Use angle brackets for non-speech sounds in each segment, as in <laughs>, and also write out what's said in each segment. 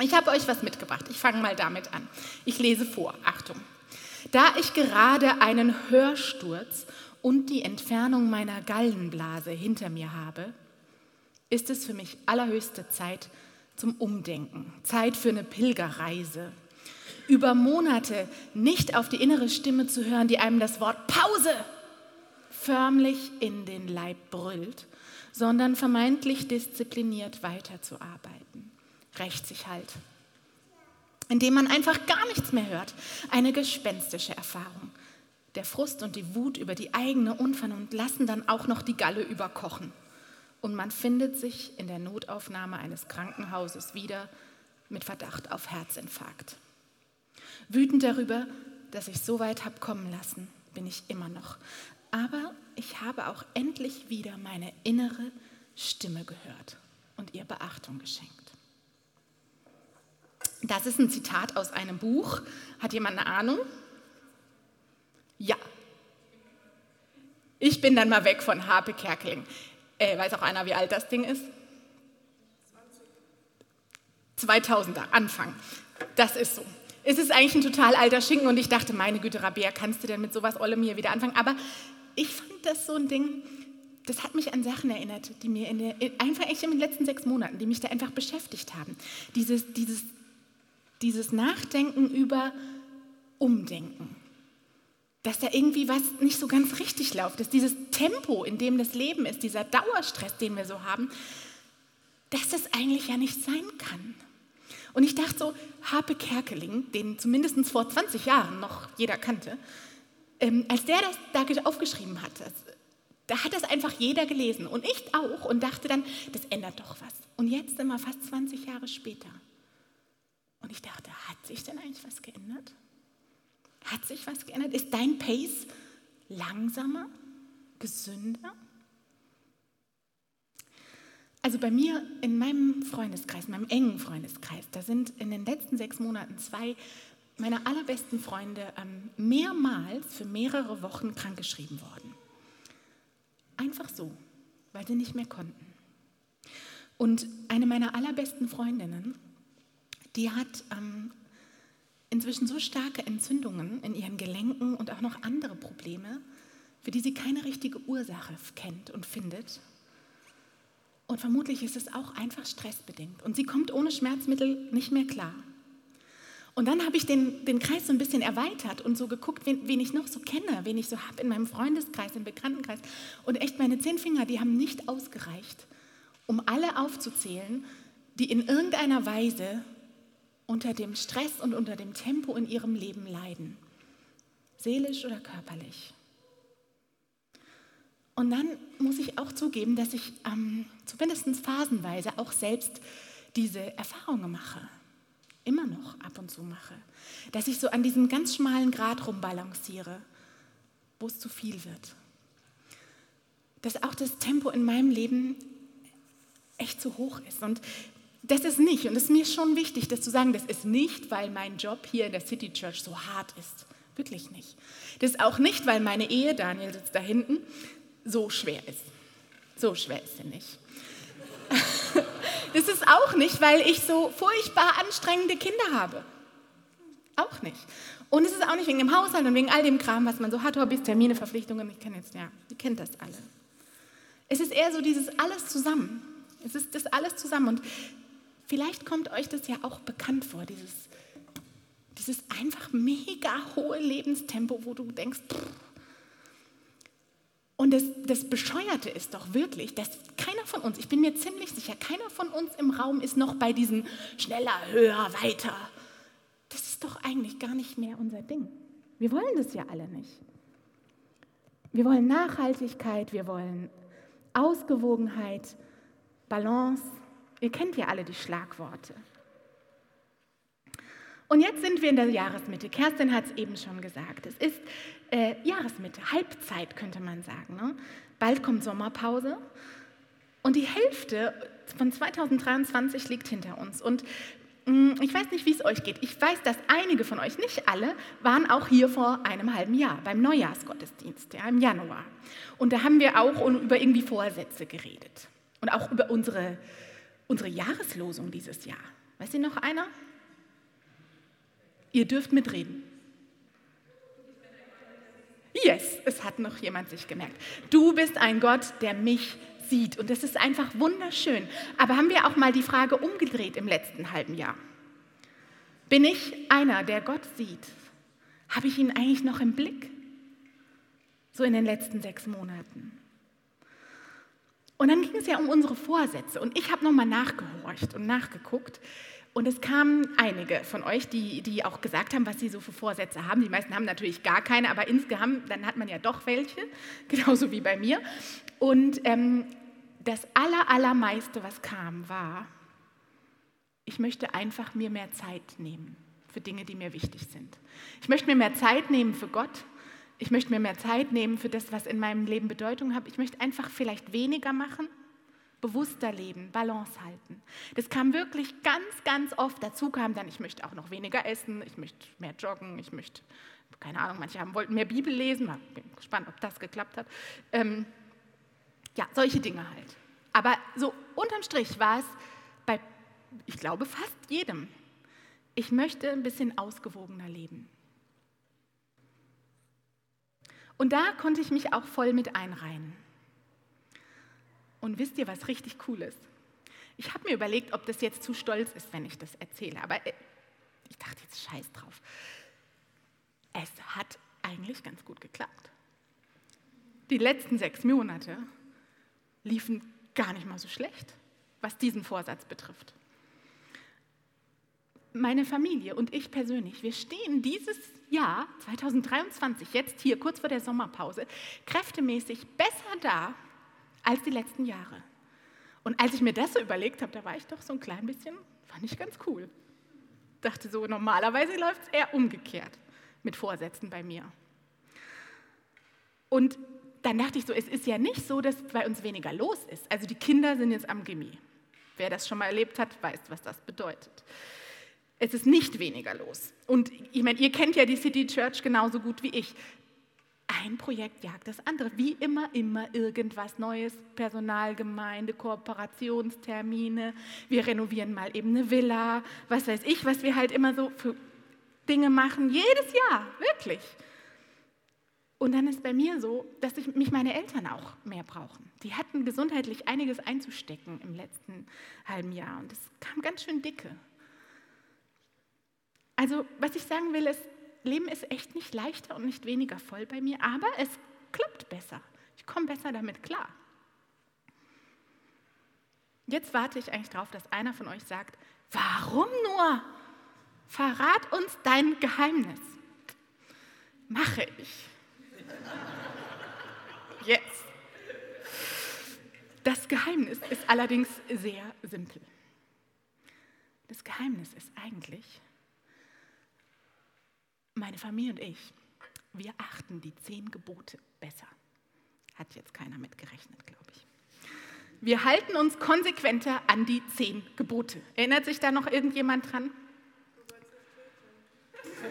Ich habe euch was mitgebracht. Ich fange mal damit an. Ich lese vor. Achtung. Da ich gerade einen Hörsturz und die Entfernung meiner Gallenblase hinter mir habe, ist es für mich allerhöchste Zeit zum Umdenken, Zeit für eine Pilgerreise. Über Monate nicht auf die innere Stimme zu hören, die einem das Wort Pause förmlich in den Leib brüllt, sondern vermeintlich diszipliniert weiterzuarbeiten. Rächt sich halt. Indem man einfach gar nichts mehr hört. Eine gespenstische Erfahrung. Der Frust und die Wut über die eigene Unvernunft lassen dann auch noch die Galle überkochen. Und man findet sich in der Notaufnahme eines Krankenhauses wieder mit Verdacht auf Herzinfarkt. Wütend darüber, dass ich so weit habe kommen lassen, bin ich immer noch. Aber ich habe auch endlich wieder meine innere Stimme gehört und ihr Beachtung geschenkt. Das ist ein Zitat aus einem Buch. Hat jemand eine Ahnung? Ja. Ich bin dann mal weg von Harpe Kerkeling. Äh, weiß auch einer, wie alt das Ding ist? 2000er, Anfang. Das ist so. Es ist eigentlich ein total alter Schinken und ich dachte, meine Güte, Rabea, kannst du denn mit sowas Olle mir wieder anfangen? Aber ich fand das so ein Ding, das hat mich an Sachen erinnert, die mir in der, einfach echt in den letzten sechs Monaten, die mich da einfach beschäftigt haben. Dieses, dieses, dieses Nachdenken über Umdenken dass da irgendwie was nicht so ganz richtig läuft, dass dieses Tempo, in dem das Leben ist, dieser Dauerstress, den wir so haben, dass das eigentlich ja nicht sein kann. Und ich dachte so, Harpe Kerkeling, den zumindest vor 20 Jahren noch jeder kannte, ähm, als der das da aufgeschrieben hat, das, da hat das einfach jeder gelesen und ich auch und dachte dann, das ändert doch was. Und jetzt sind wir fast 20 Jahre später. Und ich dachte, hat sich denn eigentlich was geändert? Hat sich was geändert? Ist dein Pace langsamer, gesünder? Also bei mir in meinem Freundeskreis, meinem engen Freundeskreis, da sind in den letzten sechs Monaten zwei meiner allerbesten Freunde ähm, mehrmals für mehrere Wochen krankgeschrieben worden. Einfach so, weil sie nicht mehr konnten. Und eine meiner allerbesten Freundinnen, die hat ähm, inzwischen so starke Entzündungen in ihren Gelenken und auch noch andere Probleme, für die sie keine richtige Ursache kennt und findet. Und vermutlich ist es auch einfach stressbedingt. Und sie kommt ohne Schmerzmittel nicht mehr klar. Und dann habe ich den, den Kreis so ein bisschen erweitert und so geguckt, wen, wen ich noch so kenne, wen ich so habe in meinem Freundeskreis, im Bekanntenkreis. Und echt, meine zehn Finger, die haben nicht ausgereicht, um alle aufzuzählen, die in irgendeiner Weise unter dem Stress und unter dem Tempo in ihrem Leben leiden, seelisch oder körperlich. Und dann muss ich auch zugeben, dass ich ähm, zumindest phasenweise auch selbst diese Erfahrungen mache, immer noch ab und zu mache, dass ich so an diesem ganz schmalen Grat rumbalanciere, wo es zu viel wird. Dass auch das Tempo in meinem Leben echt zu hoch ist. Und das ist nicht, und es ist mir schon wichtig, das zu sagen, das ist nicht, weil mein Job hier in der City Church so hart ist. Wirklich nicht. Das ist auch nicht, weil meine Ehe, Daniel sitzt da hinten, so schwer ist. So schwer ist sie nicht. Das ist auch nicht, weil ich so furchtbar anstrengende Kinder habe. Auch nicht. Und es ist auch nicht wegen dem Haushalt und wegen all dem Kram, was man so hat, Hobbys, Termine, Verpflichtungen. Ich kenne jetzt, ja, ihr kennt das alle. Es ist eher so dieses alles zusammen. Es ist das alles zusammen. Und Vielleicht kommt euch das ja auch bekannt vor, dieses, dieses einfach mega hohe Lebenstempo, wo du denkst, pff. und das, das Bescheuerte ist doch wirklich, dass keiner von uns, ich bin mir ziemlich sicher, keiner von uns im Raum ist noch bei diesem schneller, höher, weiter. Das ist doch eigentlich gar nicht mehr unser Ding. Wir wollen das ja alle nicht. Wir wollen Nachhaltigkeit, wir wollen Ausgewogenheit, Balance, Ihr kennt ja alle die Schlagworte. Und jetzt sind wir in der Jahresmitte. Kerstin hat es eben schon gesagt. Es ist äh, Jahresmitte, Halbzeit könnte man sagen. Ne? Bald kommt Sommerpause und die Hälfte von 2023 liegt hinter uns. Und mh, mm, ich weiß nicht, wie es euch geht. Ich weiß, dass einige von euch, nicht alle, waren auch hier vor einem halben Jahr beim Neujahrsgottesdienst, ja, im Januar. Und da haben wir auch über irgendwie Vorsätze geredet und auch über unsere unsere Jahreslosung dieses Jahr. Weiß Sie noch einer? Ihr dürft mitreden. Yes, es hat noch jemand sich gemerkt. Du bist ein Gott, der mich sieht. Und das ist einfach wunderschön. Aber haben wir auch mal die Frage umgedreht im letzten halben Jahr? Bin ich einer, der Gott sieht? Habe ich ihn eigentlich noch im Blick? So in den letzten sechs Monaten. Und dann ging es ja um unsere Vorsätze. Und ich habe nochmal nachgehorcht und nachgeguckt. Und es kamen einige von euch, die, die auch gesagt haben, was sie so für Vorsätze haben. Die meisten haben natürlich gar keine, aber insgesamt, dann hat man ja doch welche, <laughs> genauso wie bei mir. Und ähm, das aller, allermeiste, was kam, war, ich möchte einfach mir mehr Zeit nehmen für Dinge, die mir wichtig sind. Ich möchte mir mehr Zeit nehmen für Gott. Ich möchte mir mehr Zeit nehmen für das, was in meinem Leben Bedeutung hat. Ich möchte einfach vielleicht weniger machen, bewusster leben, Balance halten. Das kam wirklich ganz, ganz oft. Dazu kam dann, ich möchte auch noch weniger essen, ich möchte mehr joggen, ich möchte, keine Ahnung, manche haben, wollten mehr Bibel lesen. Ich bin gespannt, ob das geklappt hat. Ähm, ja, solche Dinge halt. Aber so unterm Strich war es bei, ich glaube, fast jedem. Ich möchte ein bisschen ausgewogener leben. Und da konnte ich mich auch voll mit einreihen. Und wisst ihr, was richtig cool ist? Ich habe mir überlegt, ob das jetzt zu stolz ist, wenn ich das erzähle. Aber äh, ich dachte jetzt scheiß drauf. Es hat eigentlich ganz gut geklappt. Die letzten sechs Monate liefen gar nicht mal so schlecht, was diesen Vorsatz betrifft. Meine Familie und ich persönlich, wir stehen dieses Jahr 2023, jetzt hier kurz vor der Sommerpause, kräftemäßig besser da als die letzten Jahre. Und als ich mir das so überlegt habe, da war ich doch so ein klein bisschen, fand ich ganz cool. Dachte so, normalerweise läuft es eher umgekehrt mit Vorsätzen bei mir. Und dann dachte ich so, es ist ja nicht so, dass bei uns weniger los ist. Also die Kinder sind jetzt am Gimmi. Wer das schon mal erlebt hat, weiß, was das bedeutet. Es ist nicht weniger los. Und ich meine, ihr kennt ja die City Church genauso gut wie ich. Ein Projekt jagt das andere. Wie immer, immer irgendwas Neues. Personalgemeinde, Kooperationstermine. Wir renovieren mal eben eine Villa. Was weiß ich, was wir halt immer so für Dinge machen. Jedes Jahr, wirklich. Und dann ist bei mir so, dass ich, mich meine Eltern auch mehr brauchen. Die hatten gesundheitlich einiges einzustecken im letzten halben Jahr. Und es kam ganz schön dicke. Also, was ich sagen will, ist, Leben ist echt nicht leichter und nicht weniger voll bei mir, aber es klappt besser. Ich komme besser damit klar. Jetzt warte ich eigentlich darauf, dass einer von euch sagt, warum nur? Verrat uns dein Geheimnis. Mache ich. Yes. Das Geheimnis ist allerdings sehr simpel. Das Geheimnis ist eigentlich, meine Familie und ich, wir achten die zehn Gebote besser. Hat jetzt keiner mitgerechnet, glaube ich. Wir halten uns konsequenter an die zehn Gebote. Erinnert sich da noch irgendjemand dran? <laughs>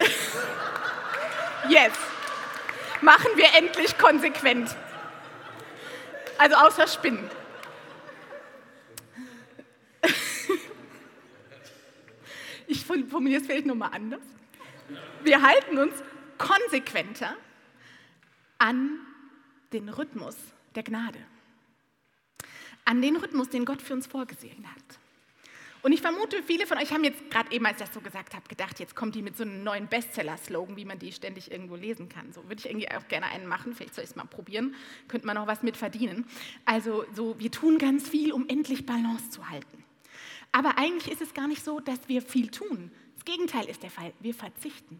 yes. Machen wir endlich konsequent. Also außer Spinnen. <laughs> Ich formuliere es vielleicht nochmal anders. Wir halten uns konsequenter an den Rhythmus der Gnade. An den Rhythmus, den Gott für uns vorgesehen hat. Und ich vermute, viele von euch haben jetzt gerade eben, als ich das so gesagt habe, gedacht, jetzt kommt die mit so einem neuen Bestseller-Slogan, wie man die ständig irgendwo lesen kann. So würde ich irgendwie auch gerne einen machen. Vielleicht soll ich es mal probieren. Könnte man noch was mit verdienen. Also so, wir tun ganz viel, um endlich Balance zu halten. Aber eigentlich ist es gar nicht so, dass wir viel tun. Gegenteil ist der Fall. Wir verzichten.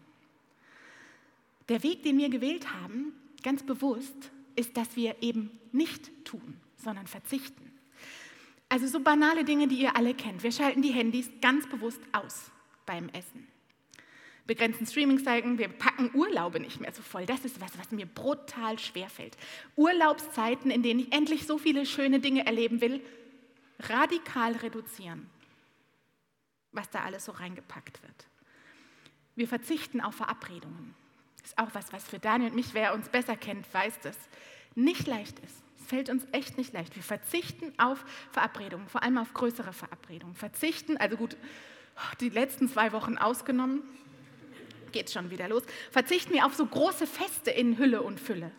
Der Weg, den wir gewählt haben, ganz bewusst, ist, dass wir eben nicht tun, sondern verzichten. Also so banale Dinge, die ihr alle kennt. Wir schalten die Handys ganz bewusst aus beim Essen. Begrenzen Streamingzeiten, wir packen Urlaube nicht mehr so voll. Das ist was, was mir brutal schwer fällt. Urlaubszeiten, in denen ich endlich so viele schöne Dinge erleben will, radikal reduzieren, was da alles so reingepackt wird. Wir verzichten auf Verabredungen. Ist auch was, was für Daniel und mich, wer uns besser kennt, weiß das, nicht leicht ist fällt uns echt nicht leicht. Wir verzichten auf Verabredungen, vor allem auf größere Verabredungen. Verzichten, also gut, die letzten zwei Wochen ausgenommen, geht schon wieder los, verzichten wir auf so große Feste in Hülle und Fülle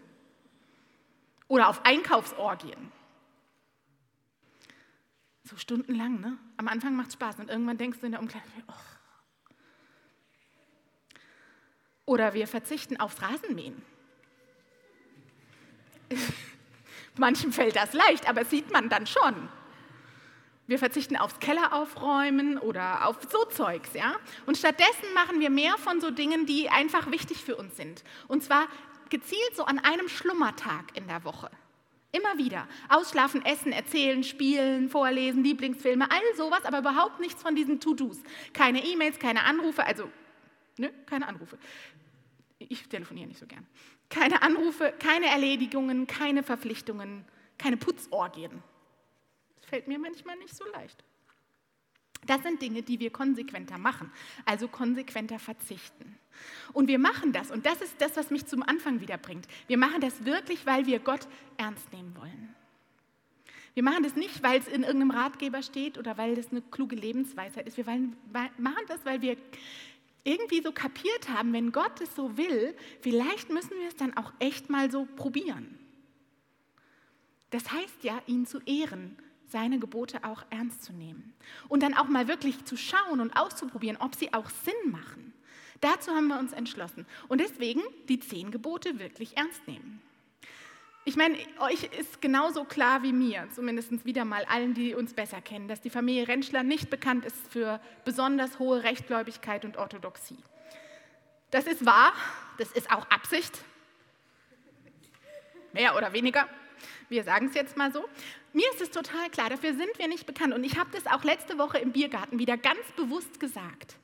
oder auf Einkaufsorgien. So stundenlang, ne? Am Anfang macht es Spaß und irgendwann denkst du in der Umkleide, oh. Oder wir verzichten aufs Rasenmähen. <laughs> Manchen fällt das leicht, aber sieht man dann schon. Wir verzichten aufs Keller aufräumen oder auf so Zeugs, ja? Und stattdessen machen wir mehr von so Dingen, die einfach wichtig für uns sind. Und zwar gezielt so an einem Schlummertag in der Woche. Immer wieder. Ausschlafen, essen, erzählen, spielen, vorlesen, Lieblingsfilme, all sowas, aber überhaupt nichts von diesen To-Dos. Keine E-Mails, keine Anrufe, also, ne, keine Anrufe. Ich telefoniere nicht so gern. Keine Anrufe, keine Erledigungen, keine Verpflichtungen, keine Putzorgien fällt mir manchmal nicht so leicht. Das sind Dinge, die wir konsequenter machen, also konsequenter verzichten. Und wir machen das, und das ist das, was mich zum Anfang wieder bringt. Wir machen das wirklich, weil wir Gott ernst nehmen wollen. Wir machen das nicht, weil es in irgendeinem Ratgeber steht oder weil das eine kluge Lebensweisheit ist. Wir wollen, machen das, weil wir irgendwie so kapiert haben, wenn Gott es so will, vielleicht müssen wir es dann auch echt mal so probieren. Das heißt ja, ihn zu ehren seine Gebote auch ernst zu nehmen. Und dann auch mal wirklich zu schauen und auszuprobieren, ob sie auch Sinn machen. Dazu haben wir uns entschlossen. Und deswegen die zehn Gebote wirklich ernst nehmen. Ich meine, euch ist genauso klar wie mir, zumindest wieder mal allen, die uns besser kennen, dass die Familie Rentschler nicht bekannt ist für besonders hohe Rechtgläubigkeit und Orthodoxie. Das ist wahr, das ist auch Absicht, mehr oder weniger. Wir sagen es jetzt mal so. Mir ist es total klar, dafür sind wir nicht bekannt. Und ich habe das auch letzte Woche im Biergarten wieder ganz bewusst gesagt.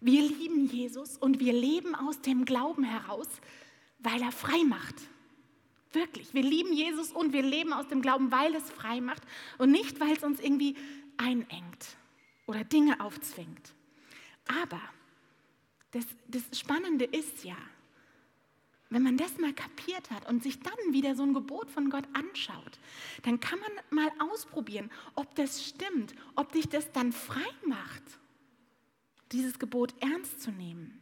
Wir lieben Jesus und wir leben aus dem Glauben heraus, weil er frei macht. Wirklich, wir lieben Jesus und wir leben aus dem Glauben, weil es frei macht und nicht, weil es uns irgendwie einengt oder Dinge aufzwingt. Aber das, das Spannende ist ja, wenn man das mal kapiert hat und sich dann wieder so ein Gebot von Gott anschaut, dann kann man mal ausprobieren, ob das stimmt, ob dich das dann frei macht, dieses Gebot ernst zu nehmen.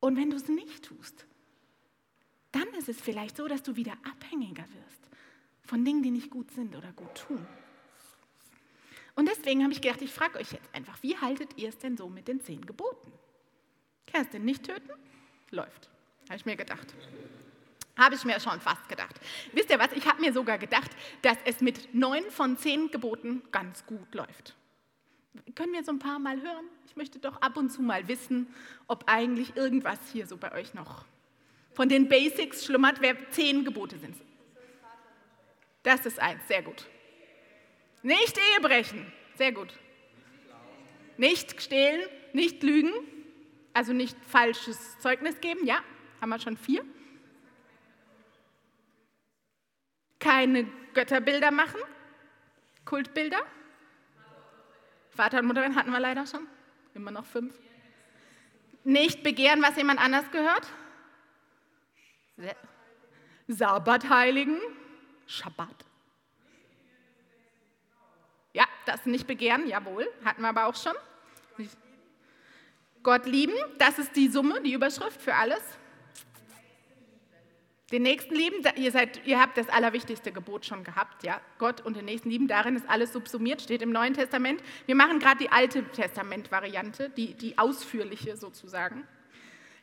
Und wenn du es nicht tust, dann ist es vielleicht so, dass du wieder abhängiger wirst von Dingen, die nicht gut sind oder gut tun. Und deswegen habe ich gedacht, ich frage euch jetzt einfach, wie haltet ihr es denn so mit den zehn Geboten? Kerstin nicht töten? Läuft. Habe ich mir gedacht. Habe ich mir schon fast gedacht. Wisst ihr was? Ich habe mir sogar gedacht, dass es mit neun von zehn Geboten ganz gut läuft. Können wir so ein paar Mal hören? Ich möchte doch ab und zu mal wissen, ob eigentlich irgendwas hier so bei euch noch von den Basics schlummert, wer zehn Gebote sind. Das ist eins, sehr gut. Nicht Ehe brechen, sehr gut. Nicht stehlen, nicht lügen, also nicht falsches Zeugnis geben, ja, haben wir schon vier. Keine Götterbilder machen, Kultbilder. Vater und Mutter hatten wir leider schon, immer noch fünf. Nicht begehren, was jemand anders gehört. Sabbat heiligen, Schabbat. Ja, das nicht begehren, jawohl, hatten wir aber auch schon. Gott lieben, das ist die Summe, die Überschrift für alles. Den Nächsten lieben, ihr, seid, ihr habt das allerwichtigste Gebot schon gehabt, ja. Gott und den Nächsten lieben, darin ist alles subsumiert, steht im Neuen Testament. Wir machen gerade die Alte Testament-Variante, die, die ausführliche sozusagen.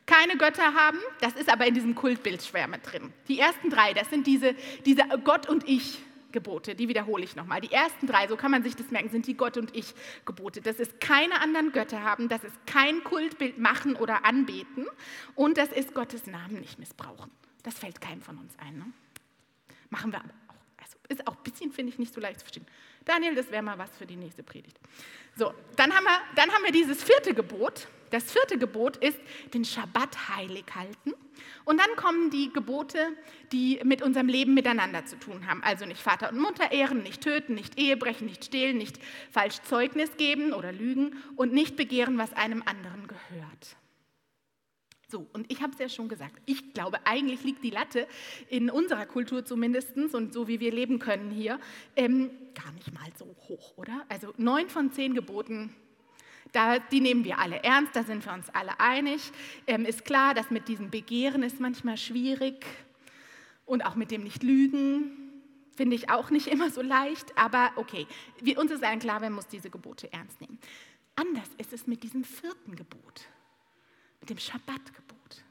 Keine Götter haben, das ist aber in diesem Kultbild schwer mit drin. Die ersten drei, das sind diese, diese Gott und ich Gebote, die wiederhole ich nochmal. Die ersten drei, so kann man sich das merken, sind die Gott und ich Gebote. Das ist keine anderen Götter haben, das ist kein Kultbild machen oder anbeten und das ist Gottes Namen nicht missbrauchen. Das fällt keinem von uns ein. Ne? Machen wir aber auch. Also ist auch ein bisschen, finde ich, nicht so leicht zu verstehen. Daniel, das wäre mal was für die nächste Predigt. So, dann haben, wir, dann haben wir dieses vierte Gebot. Das vierte Gebot ist, den Schabbat heilig halten. Und dann kommen die Gebote, die mit unserem Leben miteinander zu tun haben. Also nicht Vater und Mutter ehren, nicht töten, nicht Ehebrechen, nicht stehlen, nicht falsch Zeugnis geben oder lügen und nicht begehren, was einem anderen gehört. So, und ich habe es ja schon gesagt, ich glaube, eigentlich liegt die Latte in unserer Kultur zumindest und so wie wir leben können hier, ähm, gar nicht mal so hoch, oder? Also neun von zehn Geboten, da, die nehmen wir alle ernst, da sind wir uns alle einig. Ähm, ist klar, dass mit diesem Begehren ist manchmal schwierig und auch mit dem Nicht-Lügen finde ich auch nicht <laughs> immer so leicht, aber okay, wir, uns ist allen klar, man muss diese Gebote ernst nehmen. Anders ist es mit diesem vierten Gebot mit dem Schabbatgebot.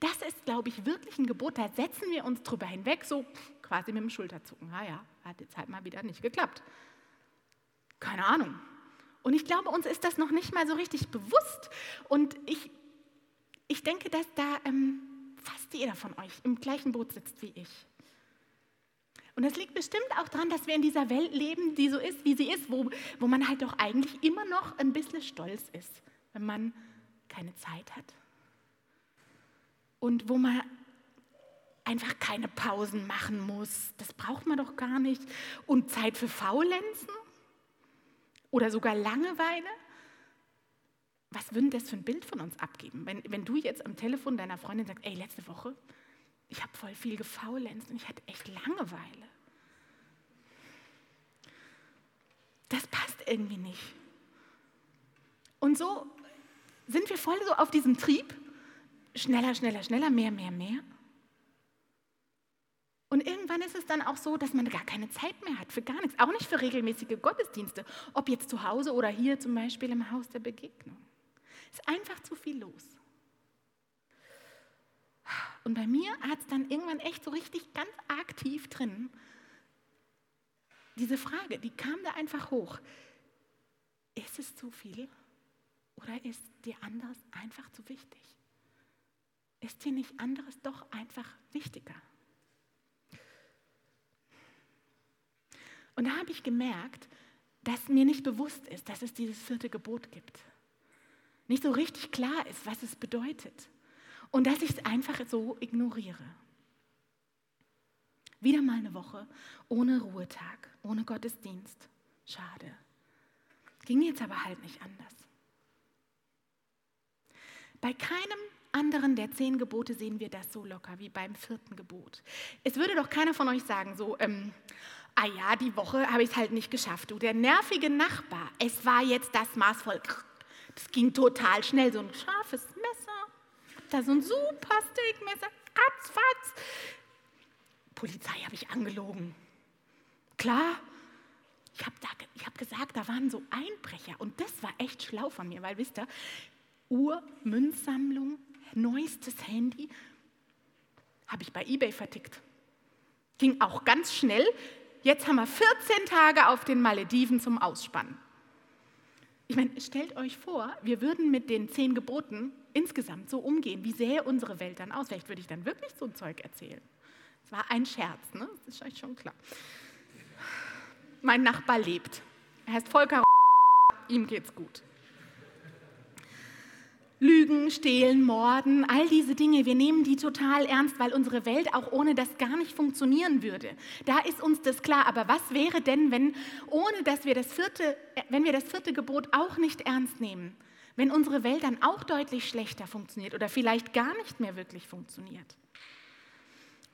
Das ist, glaube ich, wirklich ein Gebot, da setzen wir uns drüber hinweg, so quasi mit dem Schulterzucken. Ah ja, hat jetzt halt mal wieder nicht geklappt. Keine Ahnung. Und ich glaube, uns ist das noch nicht mal so richtig bewusst. Und ich, ich denke, dass da ähm, fast jeder von euch im gleichen Boot sitzt wie ich. Und das liegt bestimmt auch daran, dass wir in dieser Welt leben, die so ist, wie sie ist, wo, wo man halt doch eigentlich immer noch ein bisschen stolz ist, wenn man keine Zeit hat. Und wo man einfach keine Pausen machen muss. Das braucht man doch gar nicht. Und Zeit für Faulenzen oder sogar Langeweile. Was würde das für ein Bild von uns abgeben? Wenn, wenn du jetzt am Telefon deiner Freundin sagst, ey, letzte Woche, ich habe voll viel gefaulenzt und ich hatte echt Langeweile. Das passt irgendwie nicht. Und so sind wir voll so auf diesem Trieb? Schneller, schneller, schneller, mehr, mehr, mehr. Und irgendwann ist es dann auch so, dass man gar keine Zeit mehr hat für gar nichts, auch nicht für regelmäßige Gottesdienste, ob jetzt zu Hause oder hier zum Beispiel im Haus der Begegnung. Es ist einfach zu viel los. Und bei mir hat es dann irgendwann echt so richtig ganz aktiv drin, diese Frage, die kam da einfach hoch. Ist es zu viel? Oder ist dir anderes einfach zu wichtig? Ist dir nicht anderes doch einfach wichtiger? Und da habe ich gemerkt, dass mir nicht bewusst ist, dass es dieses vierte Gebot gibt. Nicht so richtig klar ist, was es bedeutet. Und dass ich es einfach so ignoriere. Wieder mal eine Woche ohne Ruhetag, ohne Gottesdienst. Schade. Ging jetzt aber halt nicht anders. Bei keinem anderen der zehn Gebote sehen wir das so locker wie beim vierten Gebot. Es würde doch keiner von euch sagen, so, ähm, ah ja, die Woche habe ich es halt nicht geschafft. Du, der nervige Nachbar, es war jetzt das Maß voll. Das ging total schnell, so ein scharfes Messer, da so ein super Steakmesser, ratzfatz. Polizei habe ich angelogen. Klar, ich habe hab gesagt, da waren so Einbrecher und das war echt schlau von mir, weil wisst ihr, Uhr, Münzsammlung, neuestes Handy, habe ich bei eBay vertickt. Ging auch ganz schnell. Jetzt haben wir 14 Tage auf den Malediven zum Ausspannen. Ich meine, stellt euch vor, wir würden mit den zehn Geboten insgesamt so umgehen. Wie sähe unsere Welt dann aus? Vielleicht würde ich dann wirklich so ein Zeug erzählen. Es war ein Scherz, ne? Das ist euch schon klar. Mein Nachbar lebt. Er heißt Volker. Ihm geht's gut. Lügen, Stehlen, Morden, all diese Dinge, wir nehmen die total ernst, weil unsere Welt auch ohne das gar nicht funktionieren würde. Da ist uns das klar. Aber was wäre denn, wenn, ohne dass wir das vierte, wenn wir das vierte Gebot auch nicht ernst nehmen? Wenn unsere Welt dann auch deutlich schlechter funktioniert oder vielleicht gar nicht mehr wirklich funktioniert?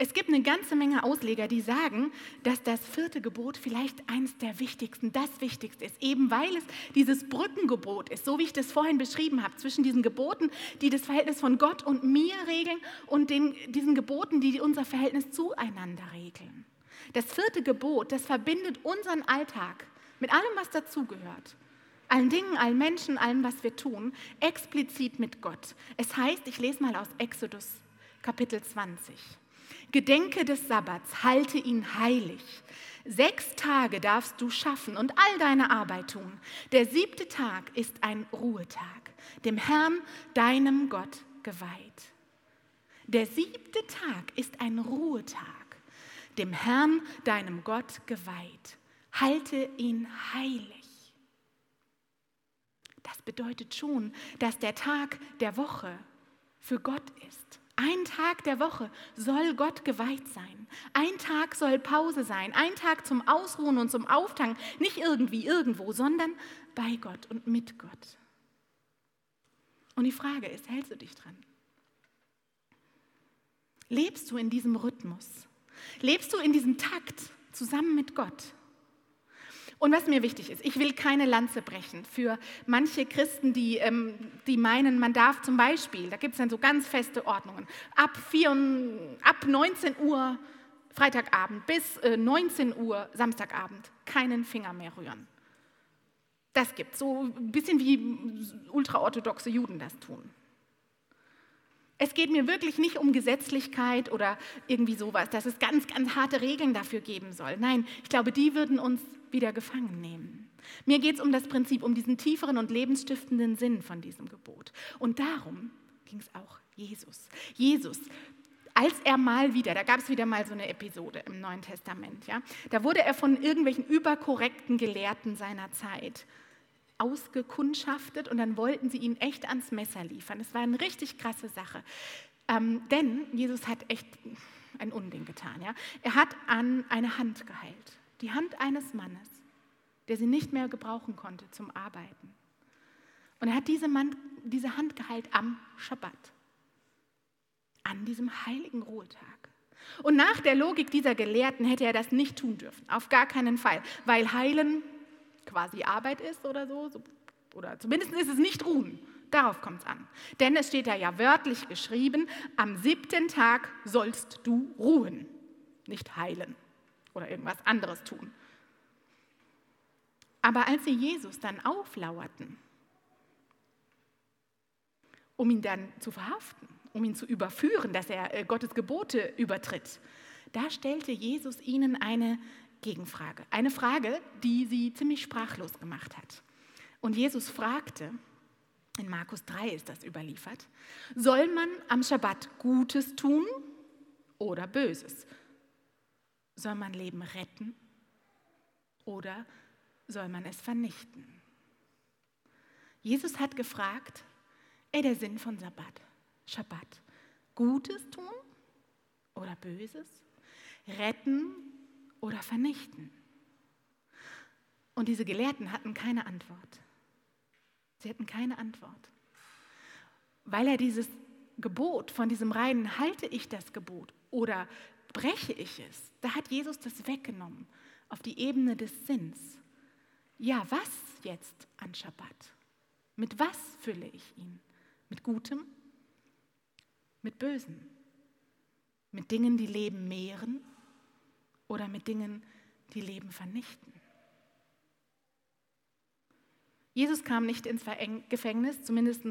Es gibt eine ganze Menge Ausleger, die sagen, dass das vierte Gebot vielleicht eines der wichtigsten, das wichtigste ist, eben weil es dieses Brückengebot ist, so wie ich das vorhin beschrieben habe, zwischen diesen Geboten, die das Verhältnis von Gott und mir regeln und den, diesen Geboten, die unser Verhältnis zueinander regeln. Das vierte Gebot, das verbindet unseren Alltag mit allem, was dazugehört. Allen Dingen, allen Menschen, allem, was wir tun, explizit mit Gott. Es heißt, ich lese mal aus Exodus Kapitel 20. Gedenke des Sabbats, halte ihn heilig. Sechs Tage darfst du schaffen und all deine Arbeit tun. Der siebte Tag ist ein Ruhetag, dem Herrn, deinem Gott, geweiht. Der siebte Tag ist ein Ruhetag, dem Herrn, deinem Gott, geweiht. Halte ihn heilig. Das bedeutet schon, dass der Tag der Woche für Gott ist. Ein Tag der Woche soll Gott geweiht sein. Ein Tag soll Pause sein. Ein Tag zum Ausruhen und zum Auftanken. Nicht irgendwie irgendwo, sondern bei Gott und mit Gott. Und die Frage ist, hältst du dich dran? Lebst du in diesem Rhythmus? Lebst du in diesem Takt zusammen mit Gott? Und was mir wichtig ist, ich will keine Lanze brechen für manche Christen, die, ähm, die meinen, man darf zum Beispiel, da gibt es dann so ganz feste Ordnungen, ab, 4, ab 19 Uhr Freitagabend bis äh, 19 Uhr Samstagabend keinen Finger mehr rühren. Das gibt so ein bisschen wie ultraorthodoxe Juden das tun. Es geht mir wirklich nicht um Gesetzlichkeit oder irgendwie sowas, dass es ganz, ganz harte Regeln dafür geben soll. Nein, ich glaube, die würden uns wieder gefangen nehmen. Mir geht es um das Prinzip, um diesen tieferen und lebensstiftenden Sinn von diesem Gebot. Und darum ging es auch Jesus. Jesus, als er mal wieder, da gab es wieder mal so eine Episode im Neuen Testament, ja, da wurde er von irgendwelchen überkorrekten Gelehrten seiner Zeit ausgekundschaftet und dann wollten sie ihn echt ans Messer liefern. Es war eine richtig krasse Sache. Ähm, denn Jesus hat echt ein Unding getan. Ja? Er hat an eine Hand geheilt. Die Hand eines Mannes, der sie nicht mehr gebrauchen konnte zum Arbeiten. Und er hat diese, Mann, diese Hand geheilt am Schabbat, an diesem heiligen Ruhetag. Und nach der Logik dieser Gelehrten hätte er das nicht tun dürfen, auf gar keinen Fall, weil Heilen quasi Arbeit ist oder so. Oder zumindest ist es nicht Ruhen. Darauf kommt es an. Denn es steht da ja wörtlich geschrieben, am siebten Tag sollst du ruhen, nicht heilen oder irgendwas anderes tun. Aber als sie Jesus dann auflauerten, um ihn dann zu verhaften, um ihn zu überführen, dass er äh, Gottes Gebote übertritt, da stellte Jesus ihnen eine Gegenfrage. Eine Frage, die sie ziemlich sprachlos gemacht hat. Und Jesus fragte, in Markus 3 ist das überliefert, soll man am Schabbat Gutes tun oder Böses? Soll man Leben retten oder soll man es vernichten? Jesus hat gefragt, ey, der Sinn von Sabbat, Schabbat, Gutes tun oder Böses? Retten oder vernichten? Und diese Gelehrten hatten keine Antwort. Sie hatten keine Antwort. Weil er dieses Gebot von diesem reinen, halte ich das Gebot oder breche ich es, da hat Jesus das weggenommen auf die Ebene des Sinns. Ja, was jetzt an Schabbat? Mit was fülle ich ihn? Mit Gutem? Mit Bösem? Mit Dingen, die Leben mehren oder mit Dingen, die Leben vernichten. Jesus kam nicht ins Gefängnis, zumindest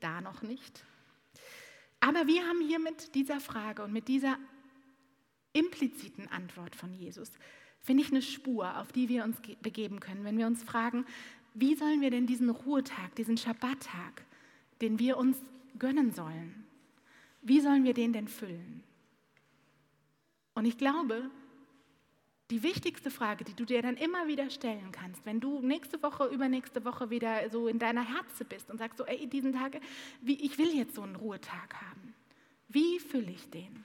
da noch nicht. Aber wir haben hier mit dieser Frage und mit dieser impliziten Antwort von Jesus, finde ich eine Spur, auf die wir uns begeben können, wenn wir uns fragen, wie sollen wir denn diesen Ruhetag, diesen Schabbattag, den wir uns gönnen sollen, wie sollen wir den denn füllen? Und ich glaube, die wichtigste Frage, die du dir dann immer wieder stellen kannst, wenn du nächste Woche, übernächste Woche wieder so in deiner Herze bist und sagst so, ey, diesen Tag, wie, ich will jetzt so einen Ruhetag haben. Wie fülle ich den?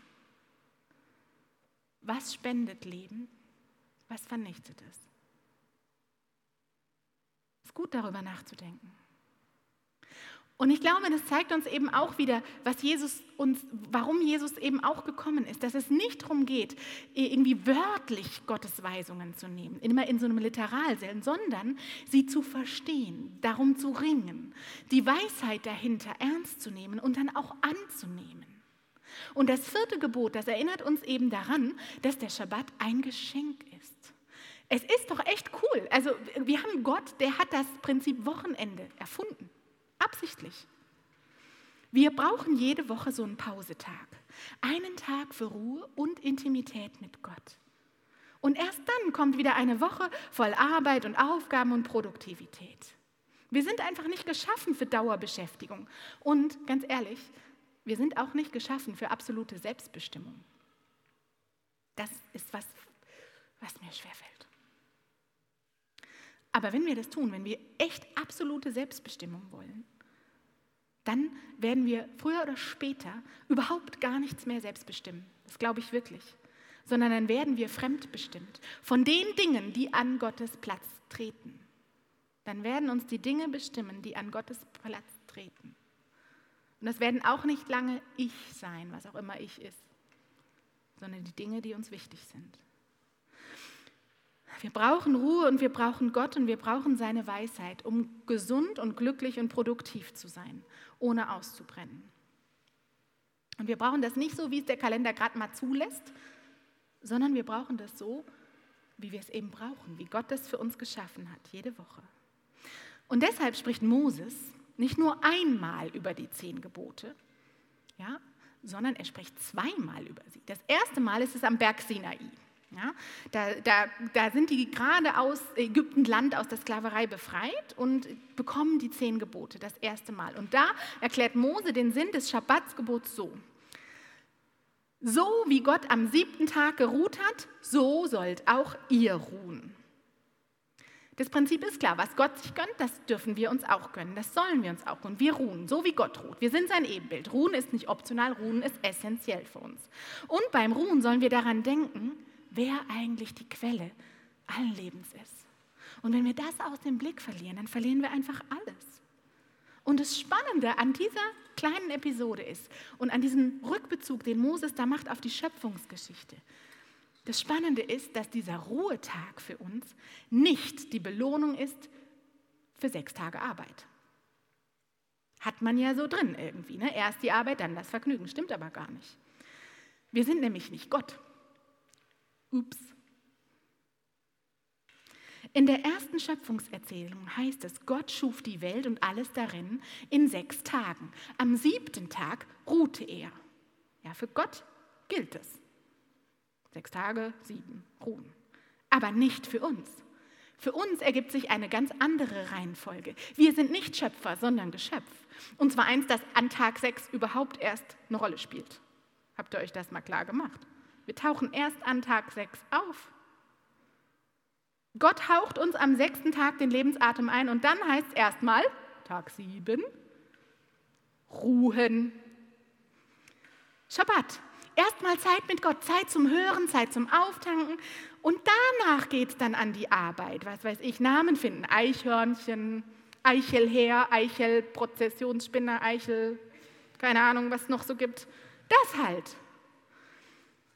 Was spendet Leben? Was vernichtet es? Es ist gut, darüber nachzudenken. Und ich glaube, das zeigt uns eben auch wieder, was Jesus uns, warum Jesus eben auch gekommen ist, dass es nicht darum geht, irgendwie wörtlich Gottes Weisungen zu nehmen, immer in so einem Literalsinn, sondern sie zu verstehen, darum zu ringen, die Weisheit dahinter ernst zu nehmen und dann auch anzunehmen. Und das vierte Gebot, das erinnert uns eben daran, dass der Schabbat ein Geschenk ist. Es ist doch echt cool. Also wir haben Gott, der hat das Prinzip Wochenende erfunden. Absichtlich. Wir brauchen jede Woche so einen Pausetag. Einen Tag für Ruhe und Intimität mit Gott. Und erst dann kommt wieder eine Woche voll Arbeit und Aufgaben und Produktivität. Wir sind einfach nicht geschaffen für Dauerbeschäftigung. Und ganz ehrlich, wir sind auch nicht geschaffen für absolute Selbstbestimmung. Das ist was, was mir schwerfällt. Aber wenn wir das tun, wenn wir echt absolute Selbstbestimmung wollen, dann werden wir früher oder später überhaupt gar nichts mehr selbst bestimmen. Das glaube ich wirklich. Sondern dann werden wir fremdbestimmt von den Dingen, die an Gottes Platz treten. Dann werden uns die Dinge bestimmen, die an Gottes Platz treten. Und das werden auch nicht lange ich sein, was auch immer ich ist. sondern die Dinge, die uns wichtig sind. Wir brauchen Ruhe und wir brauchen Gott und wir brauchen seine Weisheit, um gesund und glücklich und produktiv zu sein, ohne auszubrennen. Und wir brauchen das nicht so, wie es der Kalender gerade mal zulässt, sondern wir brauchen das so, wie wir es eben brauchen, wie Gott das für uns geschaffen hat, jede Woche. Und deshalb spricht Moses nicht nur einmal über die zehn Gebote, ja, sondern er spricht zweimal über sie. Das erste Mal ist es am Berg Sinai. Ja, da, da, da, sind die gerade aus Ägyptenland, aus der Sklaverei befreit und bekommen die zehn Gebote das erste Mal. Und da erklärt Mose den Sinn des Schabbatsgebots so. So wie Gott am siebten Tag geruht hat, so sollt auch ihr ruhen. Das Prinzip ist klar, was Gott sich gönnt, das dürfen wir uns auch gönnen, das sollen wir uns auch gönnen. Wir ruhen, so wie Gott ruht. Wir sind sein Ebenbild. Ruhen ist nicht optional, ruhen ist essentiell für uns. Und beim Ruhen sollen wir daran denken, wer eigentlich die Quelle allen Lebens ist. Und wenn wir das aus dem Blick verlieren, dann verlieren wir einfach alles. Und das Spannende an dieser kleinen Episode ist und an diesem Rückbezug, den Moses da macht auf die Schöpfungsgeschichte, das Spannende ist, dass dieser Ruhetag für uns nicht die Belohnung ist für sechs Tage Arbeit. Hat man ja so drin irgendwie. Ne? Erst die Arbeit, dann das Vergnügen. Stimmt aber gar nicht. Wir sind nämlich nicht Gott. Ups. In der ersten Schöpfungserzählung heißt es, Gott schuf die Welt und alles darin in sechs Tagen. Am siebten Tag ruhte er. Ja, für Gott gilt es. Sechs Tage, sieben, ruhen. Aber nicht für uns. Für uns ergibt sich eine ganz andere Reihenfolge. Wir sind nicht Schöpfer, sondern Geschöpf. Und zwar eins, das an Tag sechs überhaupt erst eine Rolle spielt. Habt ihr euch das mal klar gemacht? Wir tauchen erst an Tag 6 auf. Gott haucht uns am sechsten Tag den Lebensatem ein und dann heißt es erstmal, Tag 7, ruhen. Schabbat. Erstmal Zeit mit Gott, Zeit zum Hören, Zeit zum Auftanken und danach geht es dann an die Arbeit. Was weiß ich, Namen finden, Eichhörnchen, Eichelheer, Eichelprozessionsspinner, Eichel, keine Ahnung, was es noch so gibt. Das halt.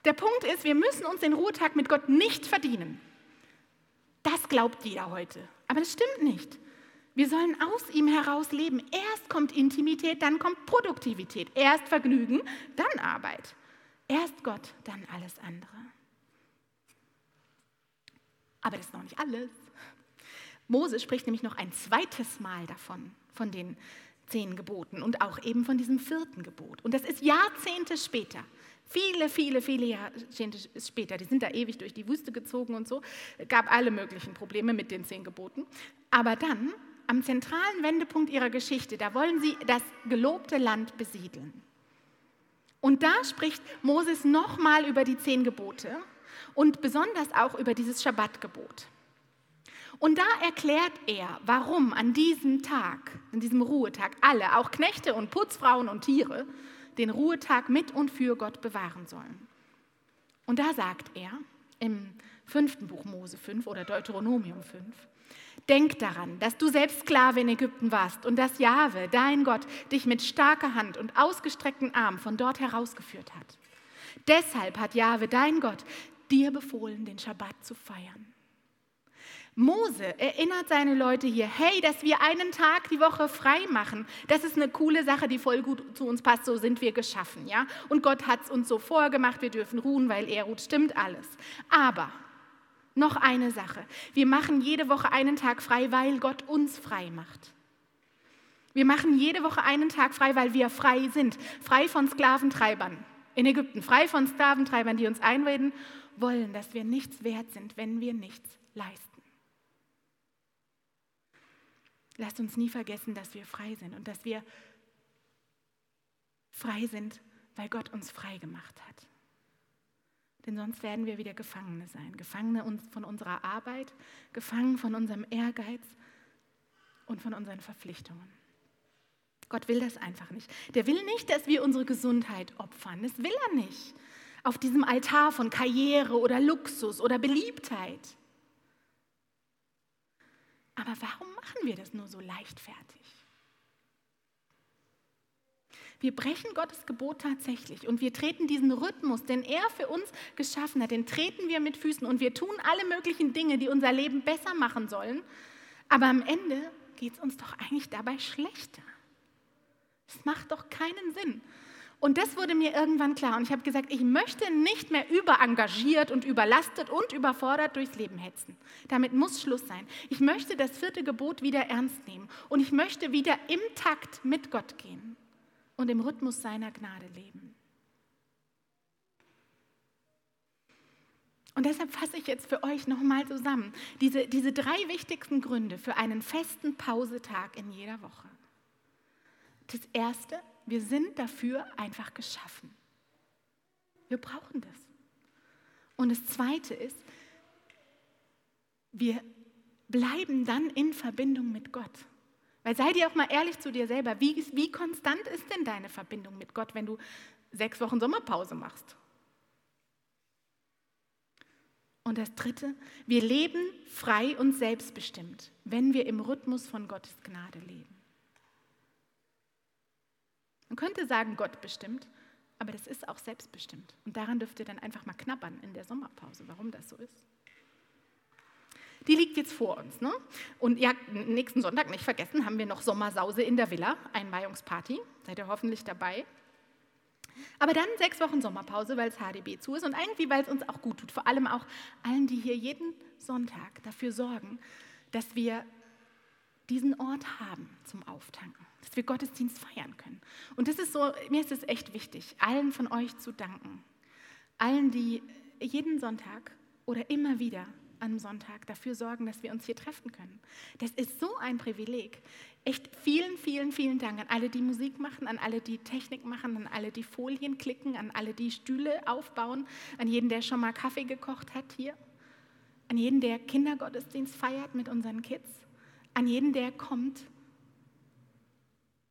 Der Punkt ist, wir müssen uns den Ruhetag mit Gott nicht verdienen. Das glaubt jeder heute. Aber das stimmt nicht. Wir sollen aus ihm heraus leben. Erst kommt Intimität, dann kommt Produktivität. Erst Vergnügen, dann Arbeit. Erst Gott, dann alles andere. Aber das ist noch nicht alles. Mose spricht nämlich noch ein zweites Mal davon, von den zehn Geboten und auch eben von diesem vierten Gebot. Und das ist Jahrzehnte später. Viele, viele, viele Jahrzehnte später, die sind da ewig durch die Wüste gezogen und so, gab alle möglichen Probleme mit den zehn Geboten. Aber dann, am zentralen Wendepunkt ihrer Geschichte, da wollen sie das gelobte Land besiedeln. Und da spricht Moses nochmal über die zehn Gebote und besonders auch über dieses Schabbatgebot. Und da erklärt er, warum an diesem Tag, an diesem Ruhetag, alle, auch Knechte und Putzfrauen und Tiere, den Ruhetag mit und für Gott bewahren sollen. Und da sagt er im fünften Buch Mose 5 oder Deuteronomium 5, Denk daran, dass du selbst Sklave in Ägypten warst und dass Jahwe, dein Gott, dich mit starker Hand und ausgestreckten Arm von dort herausgeführt hat. Deshalb hat Jahwe, dein Gott, dir befohlen, den Schabbat zu feiern. Mose erinnert seine Leute hier, hey, dass wir einen Tag die Woche frei machen, das ist eine coole Sache, die voll gut zu uns passt, so sind wir geschaffen, ja? Und Gott hat es uns so vorgemacht, wir dürfen ruhen, weil er ruht, stimmt alles. Aber noch eine Sache, wir machen jede Woche einen Tag frei, weil Gott uns frei macht. Wir machen jede Woche einen Tag frei, weil wir frei sind, frei von Sklaventreibern in Ägypten, frei von Sklaventreibern, die uns einreden wollen, dass wir nichts wert sind, wenn wir nichts leisten. Lasst uns nie vergessen, dass wir frei sind und dass wir frei sind, weil Gott uns frei gemacht hat. Denn sonst werden wir wieder Gefangene sein. Gefangene von unserer Arbeit, gefangen von unserem Ehrgeiz und von unseren Verpflichtungen. Gott will das einfach nicht. Der will nicht, dass wir unsere Gesundheit opfern. Das will er nicht. Auf diesem Altar von Karriere oder Luxus oder Beliebtheit. Aber warum machen wir das nur so leichtfertig? Wir brechen Gottes Gebot tatsächlich und wir treten diesen Rhythmus, den er für uns geschaffen hat, den treten wir mit Füßen und wir tun alle möglichen Dinge, die unser Leben besser machen sollen. Aber am Ende geht es uns doch eigentlich dabei schlechter. Es macht doch keinen Sinn. Und das wurde mir irgendwann klar. Und ich habe gesagt, ich möchte nicht mehr überengagiert und überlastet und überfordert durchs Leben hetzen. Damit muss Schluss sein. Ich möchte das vierte Gebot wieder ernst nehmen. Und ich möchte wieder im Takt mit Gott gehen und im Rhythmus seiner Gnade leben. Und deshalb fasse ich jetzt für euch nochmal zusammen diese, diese drei wichtigsten Gründe für einen festen Pausetag in jeder Woche. Das erste, wir sind dafür einfach geschaffen. Wir brauchen das. Und das zweite ist, wir bleiben dann in Verbindung mit Gott. Weil sei dir auch mal ehrlich zu dir selber, wie, wie konstant ist denn deine Verbindung mit Gott, wenn du sechs Wochen Sommerpause machst? Und das Dritte, wir leben frei und selbstbestimmt, wenn wir im Rhythmus von Gottes Gnade leben. Man könnte sagen, Gott bestimmt, aber das ist auch selbstbestimmt. Und daran dürft ihr dann einfach mal knabbern in der Sommerpause, warum das so ist die liegt jetzt vor uns. Ne? Und ja, nächsten Sonntag, nicht vergessen, haben wir noch Sommersause in der Villa, Einweihungsparty. Seid ihr hoffentlich dabei. Aber dann sechs Wochen Sommerpause, weil es HDB zu ist und irgendwie, weil es uns auch gut tut. Vor allem auch allen, die hier jeden Sonntag dafür sorgen, dass wir diesen Ort haben zum Auftanken, dass wir Gottesdienst feiern können. Und das ist so, mir ist es echt wichtig, allen von euch zu danken. Allen, die jeden Sonntag oder immer wieder am Sonntag dafür sorgen, dass wir uns hier treffen können. Das ist so ein Privileg. Echt vielen, vielen, vielen Dank an alle, die Musik machen, an alle, die Technik machen, an alle, die Folien klicken, an alle, die Stühle aufbauen, an jeden, der schon mal Kaffee gekocht hat hier, an jeden, der Kindergottesdienst feiert mit unseren Kids, an jeden, der kommt,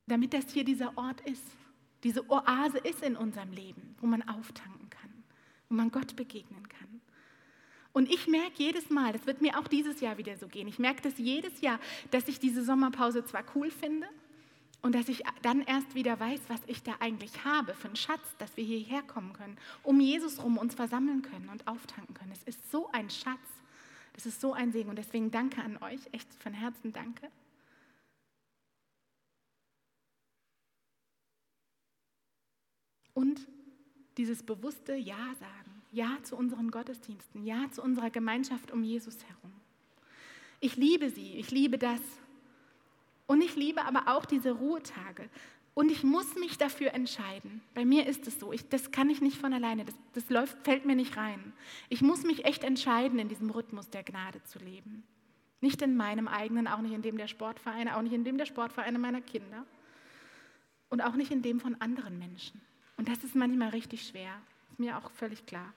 damit das hier dieser Ort ist, diese Oase ist in unserem Leben, wo man auftanken kann, wo man Gott begegnen kann. Und ich merke jedes Mal, das wird mir auch dieses Jahr wieder so gehen, ich merke das jedes Jahr, dass ich diese Sommerpause zwar cool finde und dass ich dann erst wieder weiß, was ich da eigentlich habe für einen Schatz, dass wir hierher kommen können, um Jesus rum uns versammeln können und auftanken können. Es ist so ein Schatz, das ist so ein Segen und deswegen danke an euch, echt von Herzen danke. Und dieses bewusste Ja sagen. Ja zu unseren Gottesdiensten, ja zu unserer Gemeinschaft um Jesus herum. Ich liebe sie, ich liebe das. Und ich liebe aber auch diese Ruhetage. Und ich muss mich dafür entscheiden. Bei mir ist es so, ich, das kann ich nicht von alleine, das, das läuft, fällt mir nicht rein. Ich muss mich echt entscheiden, in diesem Rhythmus der Gnade zu leben. Nicht in meinem eigenen, auch nicht in dem der Sportvereine, auch nicht in dem der Sportvereine meiner Kinder und auch nicht in dem von anderen Menschen. Und das ist manchmal richtig schwer. Ist mir auch völlig klar.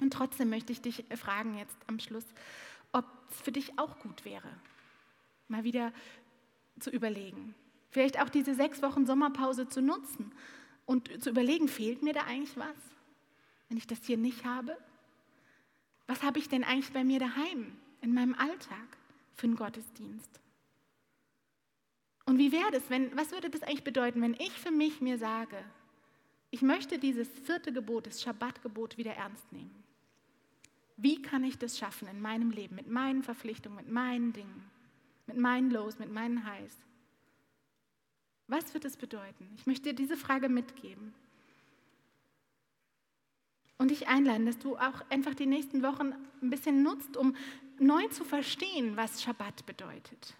Und trotzdem möchte ich dich fragen jetzt am Schluss, ob es für dich auch gut wäre, mal wieder zu überlegen. Vielleicht auch diese sechs Wochen Sommerpause zu nutzen und zu überlegen, fehlt mir da eigentlich was, wenn ich das hier nicht habe? Was habe ich denn eigentlich bei mir daheim, in meinem Alltag für einen Gottesdienst? Und wie wäre das, wenn, was würde das eigentlich bedeuten, wenn ich für mich mir sage, ich möchte dieses vierte Gebot, das Schabbatgebot, wieder ernst nehmen. Wie kann ich das schaffen in meinem Leben, mit meinen Verpflichtungen, mit meinen Dingen, mit meinen Lows, mit meinen Highs? Was wird es bedeuten? Ich möchte dir diese Frage mitgeben. Und dich einladen, dass du auch einfach die nächsten Wochen ein bisschen nutzt, um neu zu verstehen, was Schabbat bedeutet.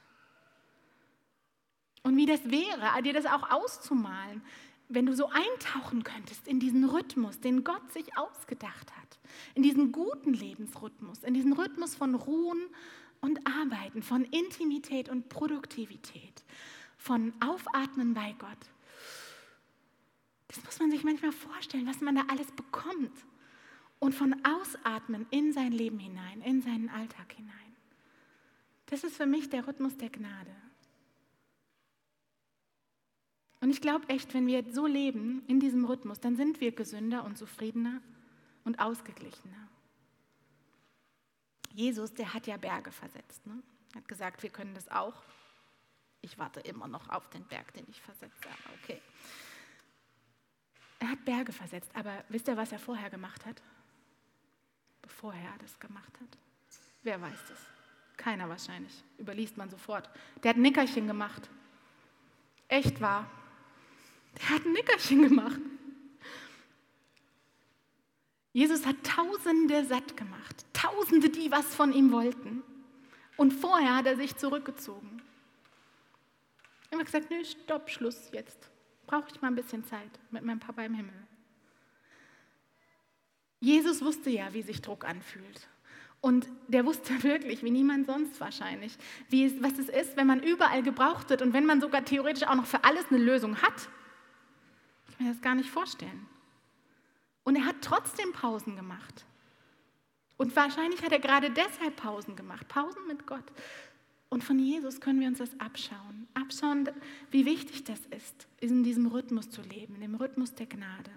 Und wie das wäre, dir das auch auszumalen, wenn du so eintauchen könntest in diesen Rhythmus, den Gott sich ausgedacht hat, in diesen guten Lebensrhythmus, in diesen Rhythmus von Ruhen und Arbeiten, von Intimität und Produktivität, von Aufatmen bei Gott. Das muss man sich manchmal vorstellen, was man da alles bekommt. Und von Ausatmen in sein Leben hinein, in seinen Alltag hinein. Das ist für mich der Rhythmus der Gnade. Und ich glaube echt, wenn wir so leben in diesem Rhythmus, dann sind wir gesünder und zufriedener und ausgeglichener. Jesus, der hat ja Berge versetzt. Ne? Hat gesagt, wir können das auch. Ich warte immer noch auf den Berg, den ich versetze. Aber okay. Er hat Berge versetzt, aber wisst ihr, was er vorher gemacht hat? Bevor er das gemacht hat. Wer weiß das? Keiner wahrscheinlich. Überliest man sofort. Der hat Nickerchen gemacht. Echt wahr. Der hat ein Nickerchen gemacht. Jesus hat Tausende satt gemacht. Tausende, die was von ihm wollten. Und vorher hat er sich zurückgezogen. Er hat gesagt, nö, stopp, Schluss jetzt. Brauche ich mal ein bisschen Zeit mit meinem Papa im Himmel. Jesus wusste ja, wie sich Druck anfühlt. Und der wusste <laughs> wirklich, wie niemand sonst wahrscheinlich, wie es, was es ist, wenn man überall gebraucht wird und wenn man sogar theoretisch auch noch für alles eine Lösung hat. Mir das gar nicht vorstellen. Und er hat trotzdem Pausen gemacht. Und wahrscheinlich hat er gerade deshalb Pausen gemacht, Pausen mit Gott. Und von Jesus können wir uns das abschauen. Abschauen, wie wichtig das ist, in diesem Rhythmus zu leben, in dem Rhythmus der Gnade.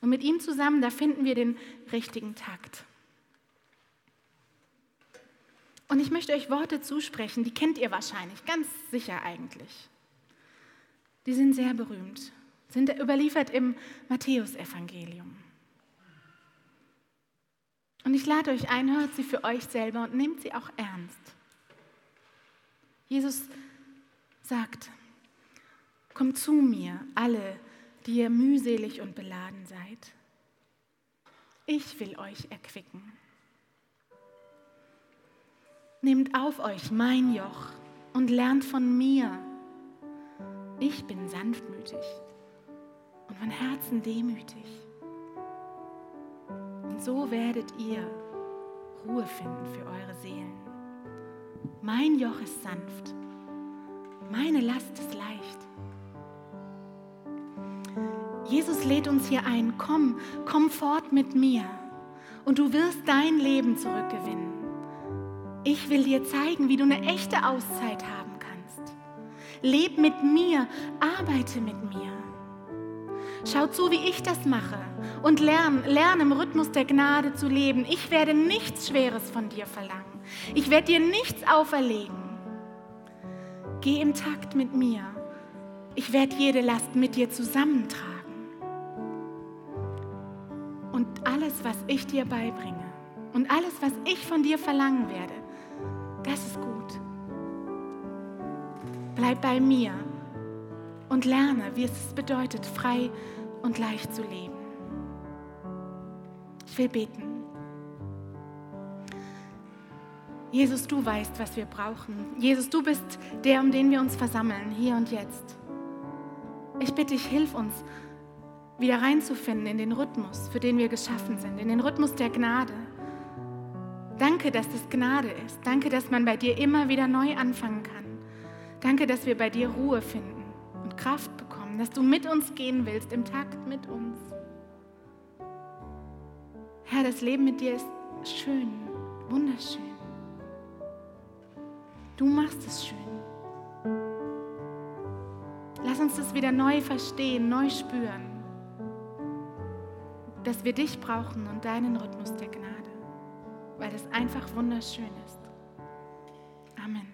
Und mit ihm zusammen, da finden wir den richtigen Takt. Und ich möchte euch Worte zusprechen, die kennt ihr wahrscheinlich, ganz sicher eigentlich. Die sind sehr berühmt, sind überliefert im Matthäusevangelium. Und ich lade euch ein, hört sie für euch selber und nehmt sie auch ernst. Jesus sagt, kommt zu mir, alle, die ihr mühselig und beladen seid. Ich will euch erquicken. Nehmt auf euch mein Joch und lernt von mir. Ich bin sanftmütig und von Herzen demütig. Und so werdet ihr Ruhe finden für eure Seelen. Mein Joch ist sanft, meine Last ist leicht. Jesus lädt uns hier ein, komm, komm fort mit mir und du wirst dein Leben zurückgewinnen. Ich will dir zeigen, wie du eine echte Auszeit haben kannst. Leb mit mir, arbeite mit mir. Schau zu, wie ich das mache und lerne, lern im Rhythmus der Gnade zu leben. Ich werde nichts Schweres von dir verlangen. Ich werde dir nichts auferlegen. Geh im Takt mit mir. Ich werde jede Last mit dir zusammentragen. Und alles, was ich dir beibringe und alles, was ich von dir verlangen werde, das ist gut. Bleib bei mir und lerne, wie es bedeutet, frei und leicht zu leben. Ich will beten. Jesus, du weißt, was wir brauchen. Jesus, du bist der, um den wir uns versammeln, hier und jetzt. Ich bitte dich, hilf uns, wieder reinzufinden in den Rhythmus, für den wir geschaffen sind, in den Rhythmus der Gnade. Danke, dass das Gnade ist. Danke, dass man bei dir immer wieder neu anfangen kann. Danke, dass wir bei dir Ruhe finden Kraft bekommen, dass du mit uns gehen willst, im Takt mit uns. Herr, das Leben mit dir ist schön, wunderschön. Du machst es schön. Lass uns das wieder neu verstehen, neu spüren, dass wir dich brauchen und deinen Rhythmus der Gnade weil es einfach wunderschön ist. Amen.